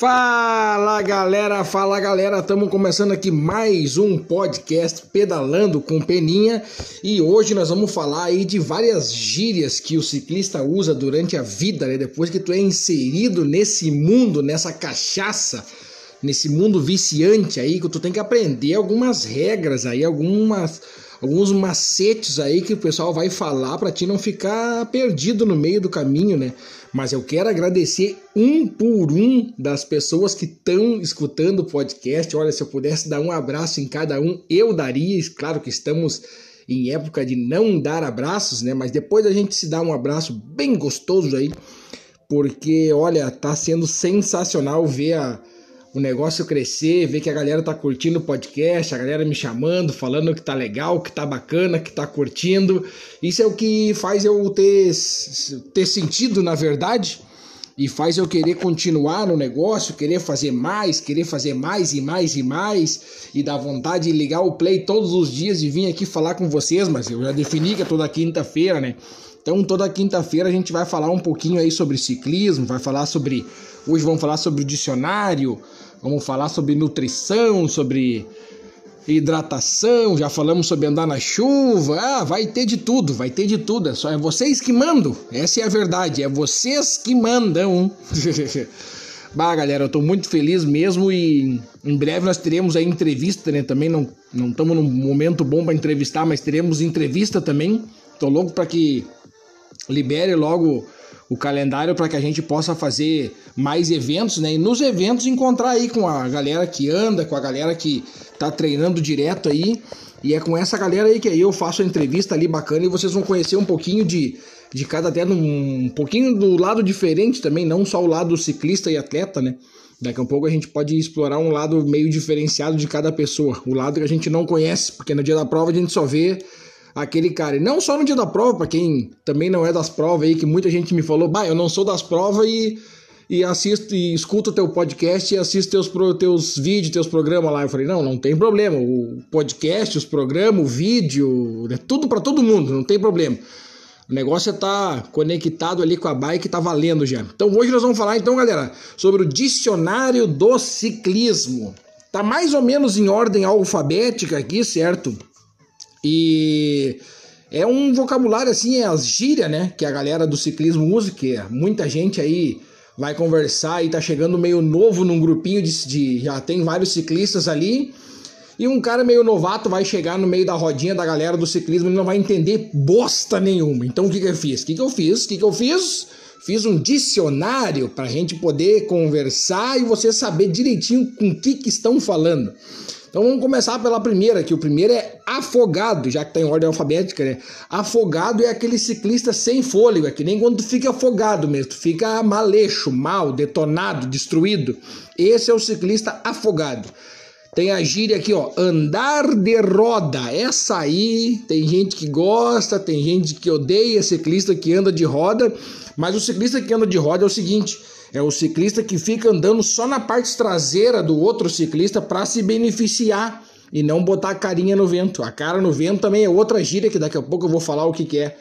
Fala galera, fala galera, estamos começando aqui mais um podcast Pedalando com Peninha e hoje nós vamos falar aí de várias gírias que o ciclista usa durante a vida, né? Depois que tu é inserido nesse mundo, nessa cachaça, nesse mundo viciante aí, que tu tem que aprender algumas regras aí, algumas alguns macetes aí que o pessoal vai falar para ti não ficar perdido no meio do caminho, né? Mas eu quero agradecer um por um das pessoas que estão escutando o podcast. Olha, se eu pudesse dar um abraço em cada um, eu daria. Claro que estamos em época de não dar abraços, né? Mas depois a gente se dá um abraço bem gostoso aí, porque olha, tá sendo sensacional ver a o negócio crescer, ver que a galera tá curtindo o podcast, a galera me chamando, falando que tá legal, que tá bacana, que tá curtindo. Isso é o que faz eu ter, ter sentido, na verdade, e faz eu querer continuar no negócio, querer fazer mais, querer fazer mais e mais e mais, e dar vontade de ligar o play todos os dias e vir aqui falar com vocês, mas eu já defini que é toda quinta-feira, né? Então toda quinta-feira a gente vai falar um pouquinho aí sobre ciclismo, vai falar sobre. Hoje vamos falar sobre o dicionário, Vamos falar sobre nutrição, sobre hidratação, já falamos sobre andar na chuva. Ah, vai ter de tudo, vai ter de tudo. É só é vocês que mandam. Essa é a verdade, é vocês que mandam. bah, galera, eu tô muito feliz mesmo e em breve nós teremos a entrevista, né? Também não não estamos num momento bom para entrevistar, mas teremos entrevista também. Tô louco para que libere logo o calendário para que a gente possa fazer mais eventos, né? E nos eventos encontrar aí com a galera que anda, com a galera que tá treinando direto aí. E é com essa galera aí que aí eu faço a entrevista ali bacana e vocês vão conhecer um pouquinho de, de cada até um pouquinho do lado diferente também, não só o lado ciclista e atleta, né? Daqui a pouco a gente pode explorar um lado meio diferenciado de cada pessoa, o lado que a gente não conhece, porque no dia da prova a gente só vê aquele cara. E não só no dia da prova, para quem também não é das provas aí, que muita gente me falou, bah, eu não sou das provas e, e assisto e escuto teu podcast e assisto teus, teus vídeos, teus programas lá. Eu falei, não, não tem problema. O podcast, os programas, o vídeo, é tudo para todo mundo, não tem problema. O negócio é tá conectado ali com a bike, tá valendo já. Então hoje nós vamos falar então, galera, sobre o dicionário do ciclismo. Tá mais ou menos em ordem alfabética aqui, certo? E é um vocabulário assim, é as gírias, né? Que a galera do ciclismo usa, que muita gente aí vai conversar e tá chegando meio novo num grupinho de, de, já tem vários ciclistas ali. E um cara meio novato vai chegar no meio da rodinha da galera do ciclismo e não vai entender bosta nenhuma. Então o que, que eu fiz? O que, que eu fiz? O que, que eu fiz? Fiz um dicionário para a gente poder conversar e você saber direitinho com o que, que estão falando. Então vamos começar pela primeira, que o primeiro é afogado, já que está em ordem alfabética, né? Afogado é aquele ciclista sem fôlego, é que nem quando tu fica afogado mesmo, tu fica maleixo, mal, detonado, destruído. Esse é o ciclista afogado. Tem a gíria aqui, ó, andar de roda. Essa aí tem gente que gosta, tem gente que odeia ciclista que anda de roda, mas o ciclista que anda de roda é o seguinte, é o ciclista que fica andando só na parte traseira do outro ciclista para se beneficiar e não botar a carinha no vento. A cara no vento também é outra gíria que daqui a pouco eu vou falar o que, que é.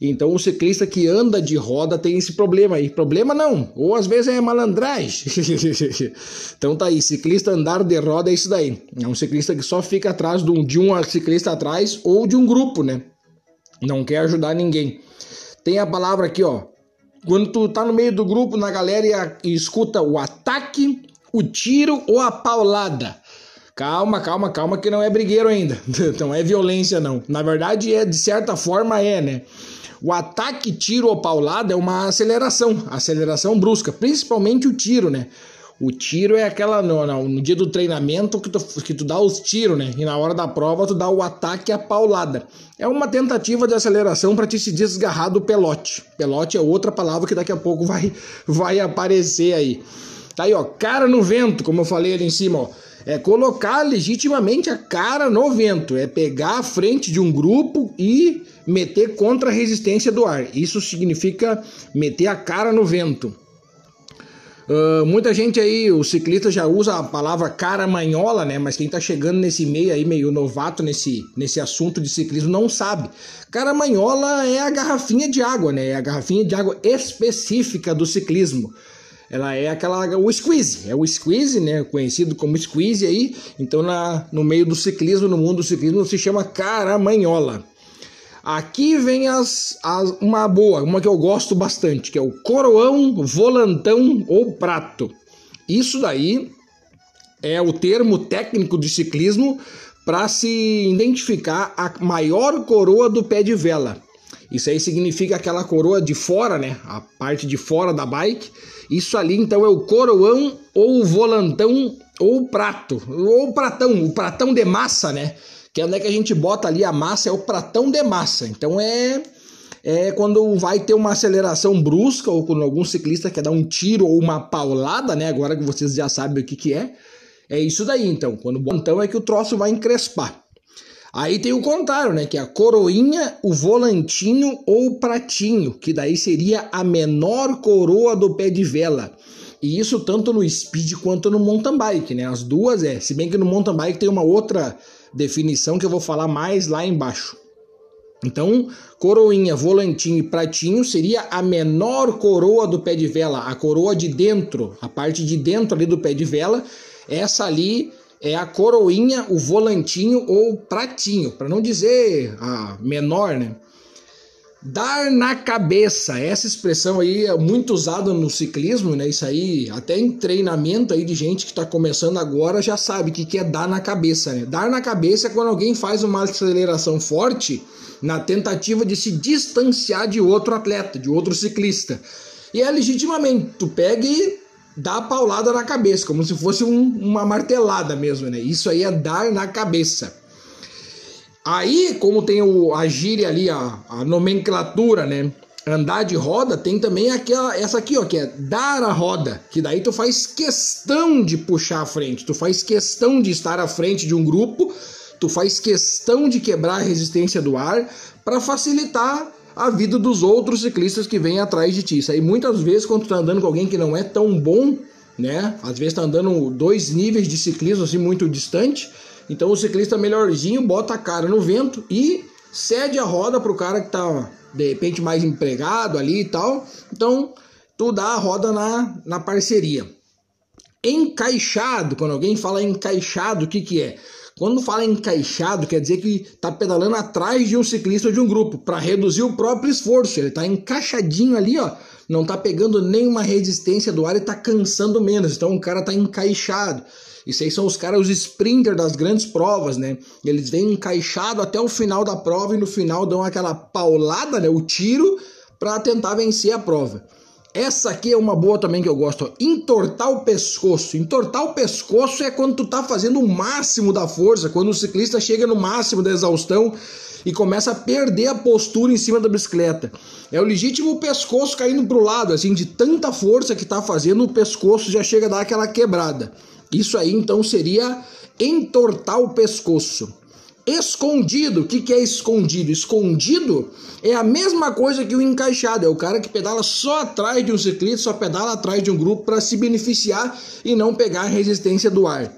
Então o ciclista que anda de roda tem esse problema aí. Problema não, ou às vezes é malandragem. então tá aí, ciclista andar de roda é isso daí. É um ciclista que só fica atrás de um, de um ciclista atrás ou de um grupo, né? Não quer ajudar ninguém. Tem a palavra aqui, ó, quando tu tá no meio do grupo, na galera, e, escuta o ataque, o tiro ou a paulada. Calma, calma, calma, que não é brigueiro ainda. Não é violência, não. Na verdade, é de certa forma é, né? O ataque, tiro ou paulada é uma aceleração, aceleração brusca, principalmente o tiro, né? O tiro é aquela no, no, dia do treinamento que tu, que tu dá os tiros, né? E na hora da prova tu dá o ataque a paulada. É uma tentativa de aceleração para te se desgarrar do pelote. Pelote é outra palavra que daqui a pouco vai, vai aparecer aí. Tá aí, ó, cara no vento, como eu falei ali em cima, ó. É colocar legitimamente a cara no vento, é pegar a frente de um grupo e meter contra a resistência do ar. Isso significa meter a cara no vento. Uh, muita gente aí, o ciclista já usa a palavra caramanhola, né? Mas quem tá chegando nesse meio aí, meio novato nesse, nesse assunto de ciclismo, não sabe. Caramanhola é a garrafinha de água, né? É a garrafinha de água específica do ciclismo. ela é aquela o squeeze, é o squeeze, né, conhecido como squeeze aí. Então na, no meio do ciclismo, no mundo do ciclismo se chama caramanhola. Aqui vem as, as, uma boa, uma que eu gosto bastante, que é o coroão, volantão ou prato. Isso daí é o termo técnico de ciclismo para se identificar a maior coroa do pé de vela. Isso aí significa aquela coroa de fora, né? A parte de fora da bike. Isso ali então é o coroão ou o volantão ou o prato, ou o pratão, o pratão de massa, né? Que é onde é que a gente bota ali a massa, é o pratão de massa. Então é é quando vai ter uma aceleração brusca ou quando algum ciclista quer dar um tiro ou uma paulada, né? Agora que vocês já sabem o que que é. É isso daí então. Quando então é que o troço vai encrespar. Aí tem o contrário, né? Que é a coroinha, o volantinho ou o pratinho, que daí seria a menor coroa do pé de vela. E isso tanto no speed quanto no mountain bike, né? As duas é. Se bem que no mountain bike tem uma outra definição que eu vou falar mais lá embaixo. Então, coroinha, volantinho e pratinho seria a menor coroa do pé de vela, a coroa de dentro, a parte de dentro ali do pé de vela. Essa ali é a coroinha, o volantinho ou pratinho, para não dizer a menor, né? Dar na cabeça, essa expressão aí é muito usada no ciclismo, né? Isso aí, até em treinamento aí de gente que está começando agora já sabe o que, que é dar na cabeça, né? Dar na cabeça é quando alguém faz uma aceleração forte na tentativa de se distanciar de outro atleta, de outro ciclista. E é legitimamente, tu pega e dá a paulada na cabeça, como se fosse um, uma martelada mesmo, né? Isso aí é dar na cabeça. Aí, como tem o, a gíria ali, a, a nomenclatura, né? Andar de roda, tem também aquela, essa aqui, ó, que é dar a roda, que daí tu faz questão de puxar a frente, tu faz questão de estar à frente de um grupo, tu faz questão de quebrar a resistência do ar para facilitar a vida dos outros ciclistas que vêm atrás de ti. Isso aí muitas vezes quando tu tá andando com alguém que não é tão bom, né? Às vezes tá andando dois níveis de ciclismo assim muito distante, então o ciclista melhorzinho bota a cara no vento e cede a roda pro cara que tá de repente mais empregado ali e tal. Então, tu dá a roda na, na parceria. Encaixado, quando alguém fala encaixado, o que que é? Quando fala encaixado, quer dizer que tá pedalando atrás de um ciclista ou de um grupo, para reduzir o próprio esforço. Ele tá encaixadinho ali, ó, não tá pegando nenhuma resistência do ar e tá cansando menos. Então o cara tá encaixado. Isso aí são os caras, os sprinters das grandes provas, né? Eles vêm encaixado até o final da prova e no final dão aquela paulada, né? O tiro para tentar vencer a prova. Essa aqui é uma boa também que eu gosto, ó. entortar o pescoço. Entortar o pescoço é quando tu tá fazendo o máximo da força, quando o ciclista chega no máximo da exaustão e começa a perder a postura em cima da bicicleta. É o legítimo pescoço caindo pro lado, assim, de tanta força que tá fazendo, o pescoço já chega a dar aquela quebrada. Isso aí então seria entortar o pescoço. Escondido, o que, que é escondido? Escondido é a mesma coisa que o encaixado, é o cara que pedala só atrás de um ciclista, só pedala atrás de um grupo para se beneficiar e não pegar a resistência do ar.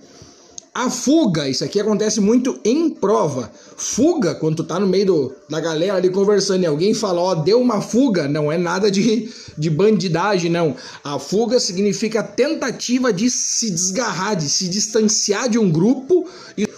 A fuga, isso aqui acontece muito em prova. Fuga, quando tu tá no meio do, da galera ali conversando e alguém fala, ó, deu uma fuga, não é nada de, de bandidagem, não. A fuga significa tentativa de se desgarrar, de se distanciar de um grupo,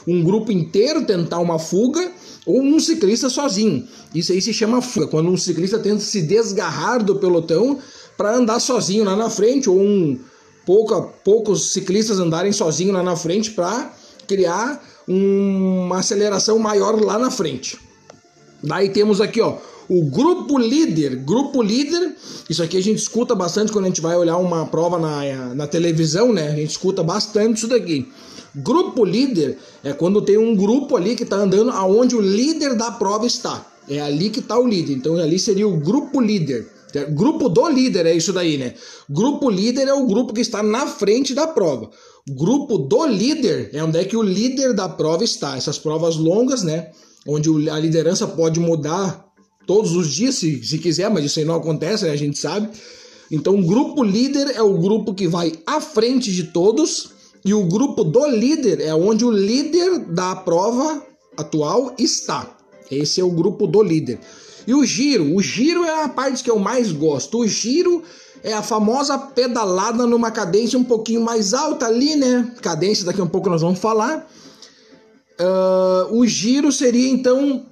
um grupo inteiro tentar uma fuga, ou um ciclista sozinho. Isso aí se chama fuga, quando um ciclista tenta se desgarrar do pelotão para andar sozinho lá na frente, ou um pouca, poucos ciclistas andarem sozinhos lá na frente para criar uma aceleração maior lá na frente. Daí temos aqui, ó, o grupo líder. Grupo líder, isso aqui a gente escuta bastante quando a gente vai olhar uma prova na, na televisão, né? A gente escuta bastante isso daqui. Grupo líder é quando tem um grupo ali que está andando aonde o líder da prova está. É ali que está o líder. Então ali seria o grupo líder. Grupo do líder é isso daí, né? Grupo líder é o grupo que está na frente da prova. Grupo do líder é onde é que o líder da prova está. Essas provas longas, né? Onde a liderança pode mudar todos os dias, se, se quiser, mas isso aí não acontece, né? A gente sabe. Então, grupo líder é o grupo que vai à frente de todos, e o grupo do líder é onde o líder da prova atual está. Esse é o grupo do líder. E o giro, o giro é a parte que eu mais gosto. O giro é a famosa pedalada numa cadência um pouquinho mais alta ali, né? Cadência daqui a um pouco nós vamos falar. Uh, o giro seria então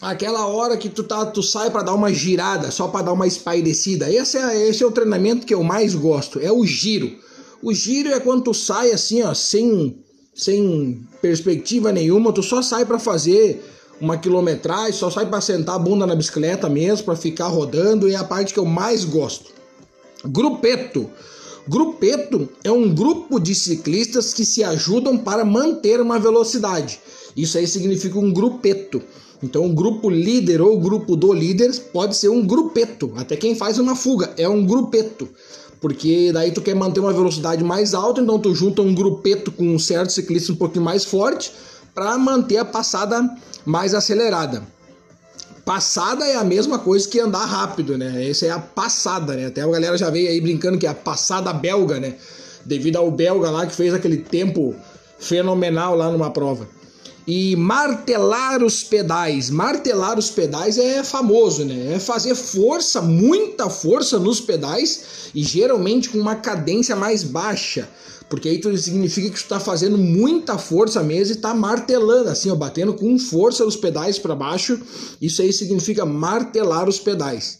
aquela hora que tu tá, tu sai para dar uma girada, só para dar uma espairecida. Esse é, esse é o treinamento que eu mais gosto, é o giro. O giro é quando tu sai assim, ó, sem sem perspectiva nenhuma, tu só sai para fazer uma quilometragem, só sai para sentar a bunda na bicicleta mesmo, para ficar rodando, e é a parte que eu mais gosto. Grupeto. Grupeto é um grupo de ciclistas que se ajudam para manter uma velocidade. Isso aí significa um grupeto. Então, o grupo líder ou grupo do líder pode ser um grupeto. Até quem faz uma fuga é um grupeto. Porque daí tu quer manter uma velocidade mais alta, então tu junta um grupeto com um certo ciclista um pouquinho mais forte para manter a passada mais acelerada. Passada é a mesma coisa que andar rápido, né? Essa é a passada, né? Até a galera já veio aí brincando que é a passada belga, né? Devido ao belga lá que fez aquele tempo fenomenal lá numa prova. E martelar os pedais. Martelar os pedais é famoso, né? É fazer força, muita força nos pedais e geralmente com uma cadência mais baixa. Porque aí significa que tu está fazendo muita força mesmo e está martelando, assim, ó, batendo com força os pedais para baixo. Isso aí significa martelar os pedais.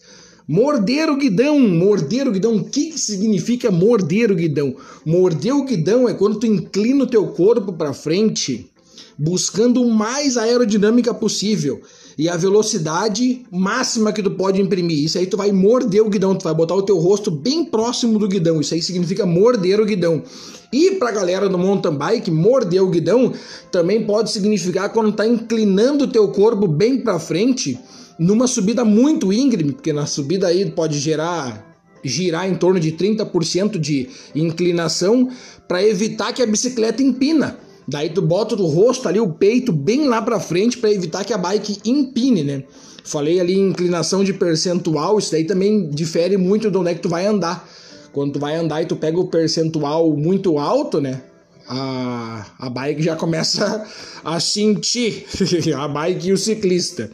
Morder o guidão, morder o guidão, o que, que significa morder o guidão? Morder o guidão é quando tu inclina o teu corpo para frente buscando o mais aerodinâmica possível e a velocidade máxima que tu pode imprimir. Isso aí tu vai morder o guidão, tu vai botar o teu rosto bem próximo do guidão. Isso aí significa morder o guidão. E pra galera do mountain bike, morder o guidão também pode significar quando tá inclinando o teu corpo bem para frente numa subida muito íngreme, porque na subida aí pode gerar girar em torno de 30% de inclinação para evitar que a bicicleta empina. Daí tu bota o rosto ali, o peito bem lá para frente para evitar que a bike empine, né? Falei ali inclinação de percentual, isso daí também difere muito de onde é que tu vai andar. Quando tu vai andar e tu pega o percentual muito alto, né? A, a bike já começa a sentir, a bike e o ciclista.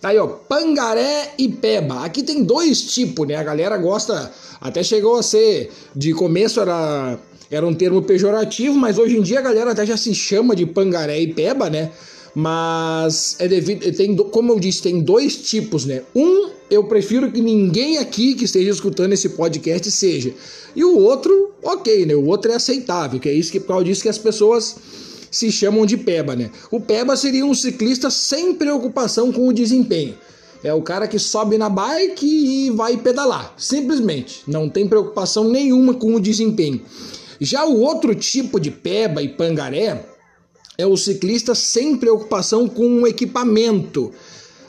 Tá aí, ó, pangaré e peba. Aqui tem dois tipos, né? A galera gosta, até chegou a ser, de começo era era um termo pejorativo, mas hoje em dia a galera até já se chama de pangaré e peba, né? Mas é devido, tem, como eu disse, tem dois tipos, né? Um, eu prefiro que ninguém aqui que esteja escutando esse podcast seja. E o outro, ok, né? O outro é aceitável, que é isso que por causa disso que as pessoas se chamam de peba, né? O peba seria um ciclista sem preocupação com o desempenho. É o cara que sobe na bike e vai pedalar, simplesmente. Não tem preocupação nenhuma com o desempenho. Já o outro tipo de peba e pangaré é o ciclista sem preocupação com o equipamento.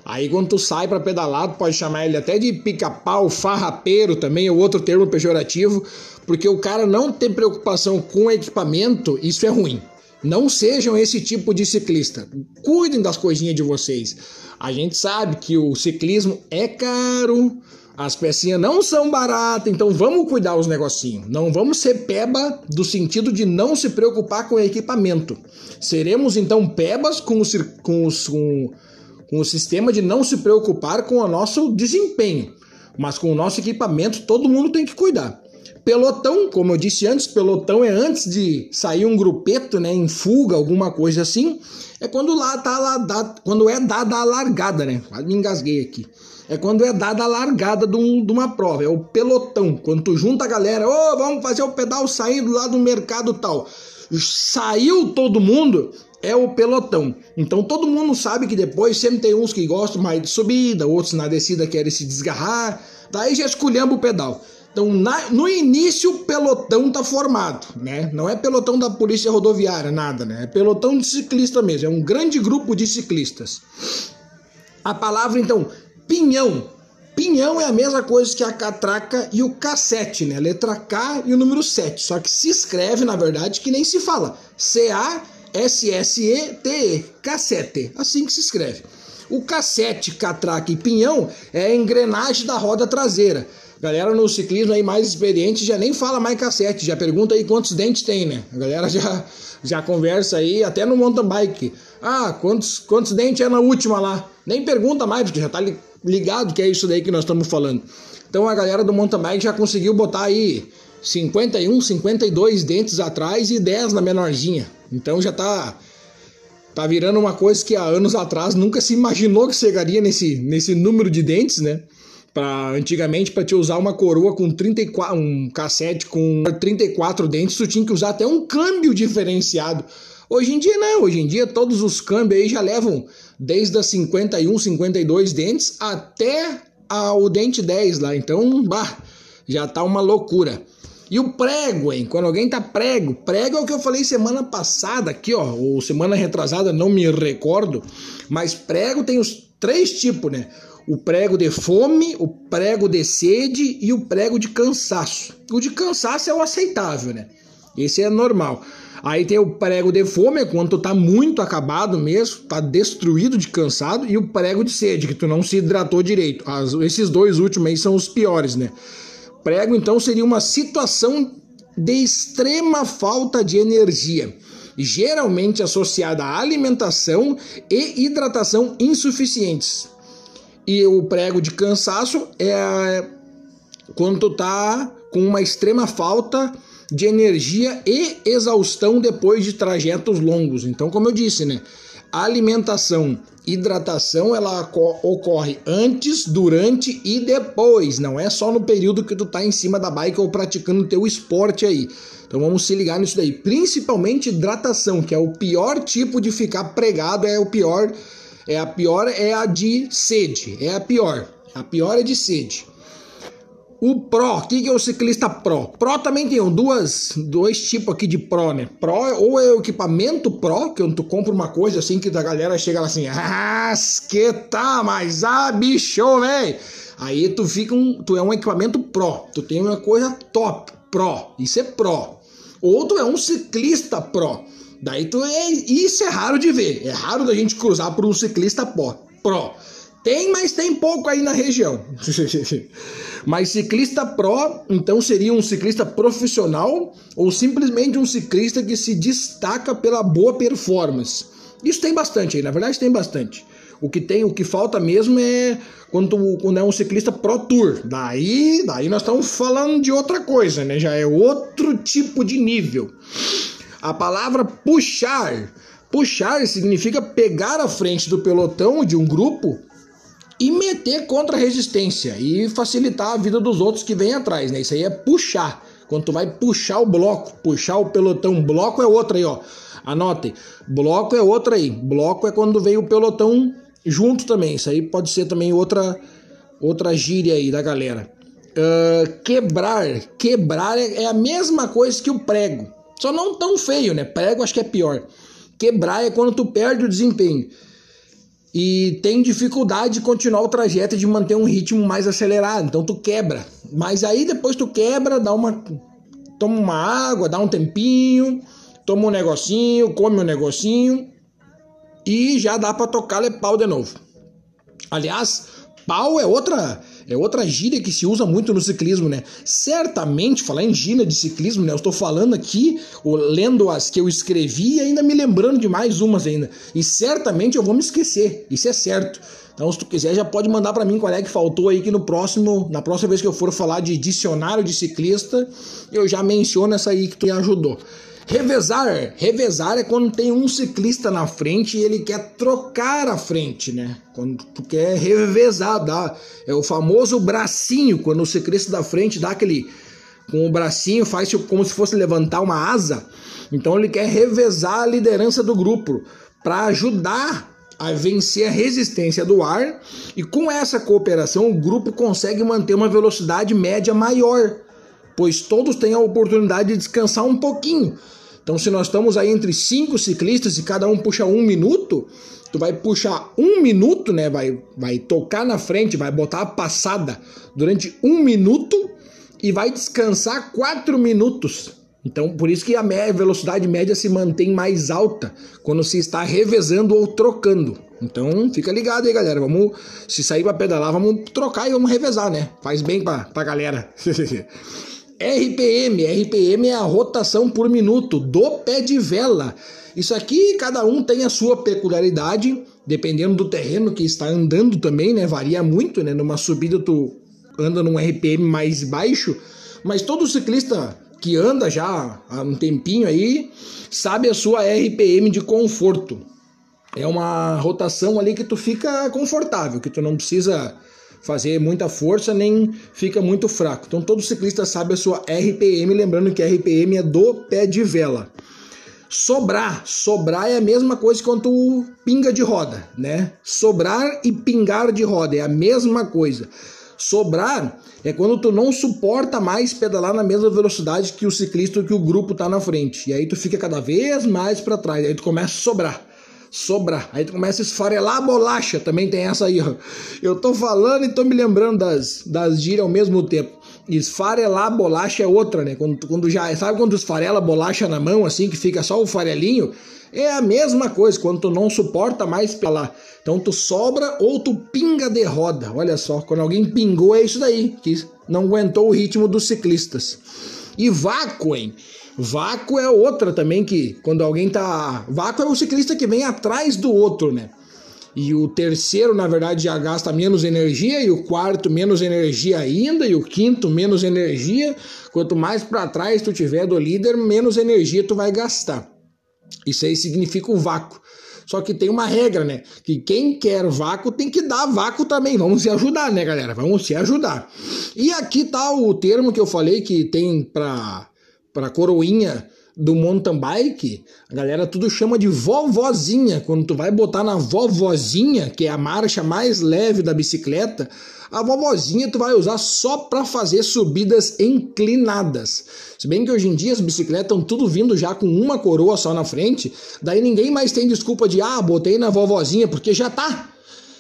Aí quando tu sai para pedalar, tu pode chamar ele até de pica-pau, farrapeiro também, é outro termo pejorativo, porque o cara não tem preocupação com equipamento, isso é ruim. Não sejam esse tipo de ciclista. Cuidem das coisinhas de vocês. A gente sabe que o ciclismo é caro, as pecinhas não são baratas, então vamos cuidar os negocinhos. Não vamos ser peba do sentido de não se preocupar com o equipamento. Seremos então pebas com o, com, com o sistema de não se preocupar com o nosso desempenho. Mas com o nosso equipamento todo mundo tem que cuidar. Pelotão, como eu disse antes, pelotão é antes de sair um grupeto, né, em fuga, alguma coisa assim. É quando lá tá lá, dá, quando é dada a largada, né? Quase me engasguei aqui é quando é dada a largada de, um, de, uma prova, é o pelotão. Quando tu junta a galera, ô, oh, vamos fazer o pedal saindo lá do mercado tal. Saiu todo mundo, é o pelotão. Então todo mundo sabe que depois sempre tem uns que gostam mais de subida, outros na descida querem se desgarrar, daí já escolhemos o pedal. Então, na, no início, o pelotão tá formado, né? Não é pelotão da polícia rodoviária, nada, né? É pelotão de ciclista mesmo, é um grande grupo de ciclistas. A palavra, então, Pinhão. Pinhão é a mesma coisa que a catraca e o cassete, né? Letra K e o número 7. Só que se escreve, na verdade, que nem se fala. C-A-S-S-E-T-E. Cassete. Assim que se escreve. O cassete, catraca e pinhão é a engrenagem da roda traseira. Galera no ciclismo aí mais experiente já nem fala mais cassete, já pergunta aí quantos dentes tem, né? A galera já, já conversa aí, até no mountain bike. Ah, quantos, quantos dentes é na última lá? Nem pergunta mais, porque já tá ligado que é isso daí que nós estamos falando. Então a galera do mountain bike já conseguiu botar aí 51, 52 dentes atrás e 10 na menorzinha. Então já tá tá virando uma coisa que há anos atrás nunca se imaginou que chegaria nesse, nesse número de dentes, né? Pra, antigamente, para te usar uma coroa com 34, um cassete com 34 dentes, tu tinha que usar até um câmbio diferenciado. Hoje em dia não, hoje em dia todos os câmbios aí já levam desde as 51, 52 dentes até a, o dente 10 lá. Então, bah, já tá uma loucura. E o prego, hein? Quando alguém tá prego, prego é o que eu falei semana passada aqui, ó, ou semana retrasada, não me recordo, mas prego tem os três tipos, né? O prego de fome, o prego de sede e o prego de cansaço. O de cansaço é o aceitável, né? Esse é normal. Aí tem o prego de fome, é quando tu tá muito acabado mesmo, tá destruído de cansado, e o prego de sede, que tu não se hidratou direito. As, esses dois últimos aí são os piores, né? Prego, então, seria uma situação de extrema falta de energia, geralmente associada à alimentação e hidratação insuficientes. E o prego de cansaço é quando tu tá com uma extrema falta de energia e exaustão depois de trajetos longos. Então, como eu disse, né? alimentação, hidratação, ela ocorre antes, durante e depois. Não é só no período que tu tá em cima da bike ou praticando teu esporte aí. Então vamos se ligar nisso daí. Principalmente hidratação, que é o pior tipo de ficar pregado, é o pior. É a pior é a de sede, é a pior. A pior é de sede. O Pro, o que é o ciclista Pro? Pro também tem duas, dois tipos aqui de Pro, né? Pro ou é o equipamento Pro, que tu compra uma coisa assim que a galera chega lá assim, ah, que tá, mas ah, bicho, velho. Aí tu fica um, tu é um equipamento Pro, tu tem uma coisa top, Pro, isso é Pro. Ou tu é um ciclista Pro. Daí tu é, isso é raro de ver, é raro da gente cruzar por um ciclista Pro. Pro. Tem, mas tem pouco aí na região. mas ciclista pro, então seria um ciclista profissional ou simplesmente um ciclista que se destaca pela boa performance. Isso tem bastante aí, na verdade tem bastante. O que tem, o que falta mesmo é quando, quando é um ciclista pro tour. Daí, daí nós estamos falando de outra coisa, né? Já é outro tipo de nível. A palavra puxar, puxar significa pegar a frente do pelotão de um grupo e meter contra a resistência e facilitar a vida dos outros que vêm atrás, né? Isso aí é puxar. Quando tu vai puxar o bloco, puxar o pelotão, bloco é outra aí, ó. Anotem. Bloco é outra aí. Bloco é quando vem o pelotão junto também. Isso aí pode ser também outra outra gíria aí da galera. Uh, quebrar. Quebrar é, é a mesma coisa que o prego. Só não tão feio, né? Prego acho que é pior. Quebrar é quando tu perde o desempenho e tem dificuldade de continuar o trajeto de manter um ritmo mais acelerado. Então tu quebra. Mas aí depois tu quebra, dá uma toma uma água, dá um tempinho, toma um negocinho, come um negocinho e já dá para tocar pau de novo. Aliás, pau é outra é outra gíria que se usa muito no ciclismo, né? Certamente, falar em gíria de ciclismo, né? Eu estou falando aqui, lendo as que eu escrevi e ainda me lembrando de mais umas ainda. E certamente eu vou me esquecer, isso é certo. Então, se tu quiser, já pode mandar para mim qual é que faltou aí que no próximo, na próxima vez que eu for falar de dicionário de ciclista, eu já menciono essa aí que tu me ajudou. Revezar. Revezar é quando tem um ciclista na frente e ele quer trocar a frente, né? Quando tu quer revezar, dá. É o famoso bracinho, quando o ciclista da frente dá aquele. Com o bracinho, faz como se fosse levantar uma asa. Então ele quer revezar a liderança do grupo para ajudar a vencer a resistência do ar. E com essa cooperação, o grupo consegue manter uma velocidade média maior pois todos têm a oportunidade de descansar um pouquinho. Então, se nós estamos aí entre cinco ciclistas e cada um puxa um minuto, tu vai puxar um minuto, né? Vai, vai tocar na frente, vai botar a passada durante um minuto e vai descansar quatro minutos. Então, por isso que a velocidade média se mantém mais alta quando se está revezando ou trocando. Então, fica ligado aí, galera. Vamos, se sair para pedalar, vamos trocar e vamos revezar, né? Faz bem para a galera. RPM, RPM é a rotação por minuto do pé de vela. Isso aqui cada um tem a sua peculiaridade, dependendo do terreno que está andando também, né? Varia muito, né? Numa subida tu anda num RPM mais baixo, mas todo ciclista que anda já há um tempinho aí sabe a sua RPM de conforto. É uma rotação ali que tu fica confortável, que tu não precisa fazer muita força nem fica muito fraco. Então todo ciclista sabe a sua RPM, lembrando que RPM é do pé de vela. Sobrar, sobrar é a mesma coisa quanto pinga de roda, né? Sobrar e pingar de roda é a mesma coisa. Sobrar é quando tu não suporta mais pedalar na mesma velocidade que o ciclista que o grupo tá na frente. E aí tu fica cada vez mais para trás, aí tu começa a sobrar sobrar. Aí tu começa a esfarelar a bolacha, também tem essa aí, ó. Eu tô falando e tô me lembrando das, das gírias ao mesmo tempo. Esfarelar a bolacha é outra, né? Quando, quando já. Sabe quando esfarela a bolacha na mão, assim, que fica só o farelinho? É a mesma coisa, quando tu não suporta mais lá. Então tu sobra ou tu pinga de roda. Olha só, quando alguém pingou é isso daí, que não aguentou o ritmo dos ciclistas. E vácuo, hein? Vácuo é outra também que quando alguém tá. Vácuo é o ciclista que vem atrás do outro, né? E o terceiro, na verdade, já gasta menos energia, e o quarto menos energia ainda, e o quinto menos energia. Quanto mais para trás tu tiver do líder, menos energia tu vai gastar. Isso aí significa o vácuo. Só que tem uma regra, né? Que quem quer vácuo tem que dar vácuo também. Vamos se ajudar, né, galera? Vamos se ajudar. E aqui tá o termo que eu falei que tem para para coroinha do mountain bike, a galera tudo chama de vovozinha. Quando tu vai botar na vovozinha, que é a marcha mais leve da bicicleta, a vovozinha tu vai usar só para fazer subidas inclinadas. Se bem que hoje em dia as bicicletas estão tudo vindo já com uma coroa só na frente, daí ninguém mais tem desculpa de ah, botei na vovozinha porque já tá.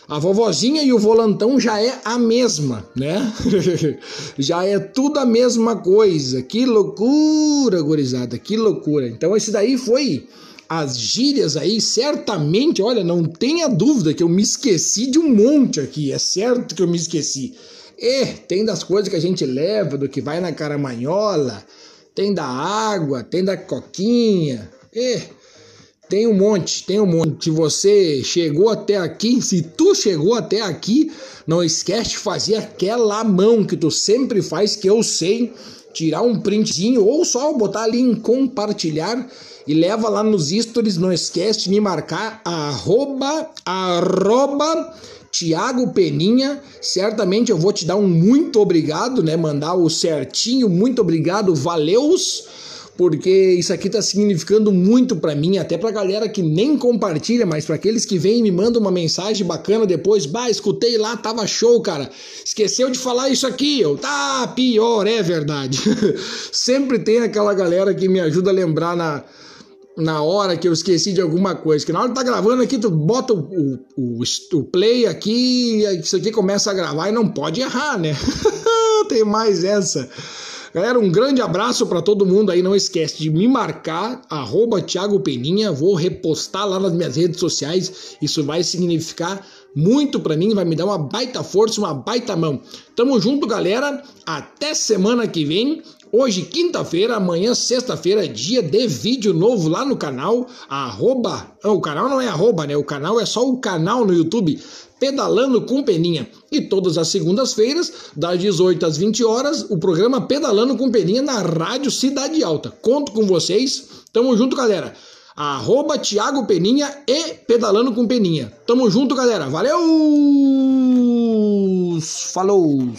A vovozinha e o volantão já é a mesma, né? já é tudo a mesma coisa. Que loucura, gurizada, que loucura. Então esse daí foi as gírias aí, certamente, olha, não tenha dúvida que eu me esqueci de um monte aqui, é certo que eu me esqueci. E tem das coisas que a gente leva, do que vai na caramanhola, tem da água, tem da coquinha. E tem um monte, tem um monte. Se você chegou até aqui, se tu chegou até aqui, não esquece de fazer aquela mão que tu sempre faz, que eu sei, tirar um printzinho ou só botar ali em compartilhar e leva lá nos stories, não esquece de me marcar arroba, arroba Tiago Peninha, certamente eu vou te dar um muito obrigado, né? Mandar o certinho, muito obrigado, valeus porque isso aqui está significando muito para mim, até para galera que nem compartilha, mas para aqueles que vêm e me mandam uma mensagem bacana depois, bah, escutei lá, tava show, cara. Esqueceu de falar isso aqui, eu, tá pior, é verdade. Sempre tem aquela galera que me ajuda a lembrar na na hora que eu esqueci de alguma coisa. Que na hora que tá gravando aqui, tu bota o, o, o, play aqui, isso aqui começa a gravar e não pode errar, né? Tem mais essa. Galera, um grande abraço para todo mundo aí. Não esquece de me marcar, arroba Thiago Peninha. Vou repostar lá nas minhas redes sociais. Isso vai significar muito para mim, vai me dar uma baita força, uma baita mão. Tamo junto, galera. Até semana que vem. Hoje, quinta-feira, amanhã, sexta-feira, dia de vídeo novo lá no canal. Arroba. O canal não é arroba, né? O canal é só o canal no YouTube. Pedalando com Peninha. E todas as segundas-feiras, das 18 às 20 horas, o programa Pedalando com Peninha na Rádio Cidade Alta. Conto com vocês. Tamo junto, galera. Arroba Thiago Peninha e Pedalando com Peninha. Tamo junto, galera. Valeu! Falou!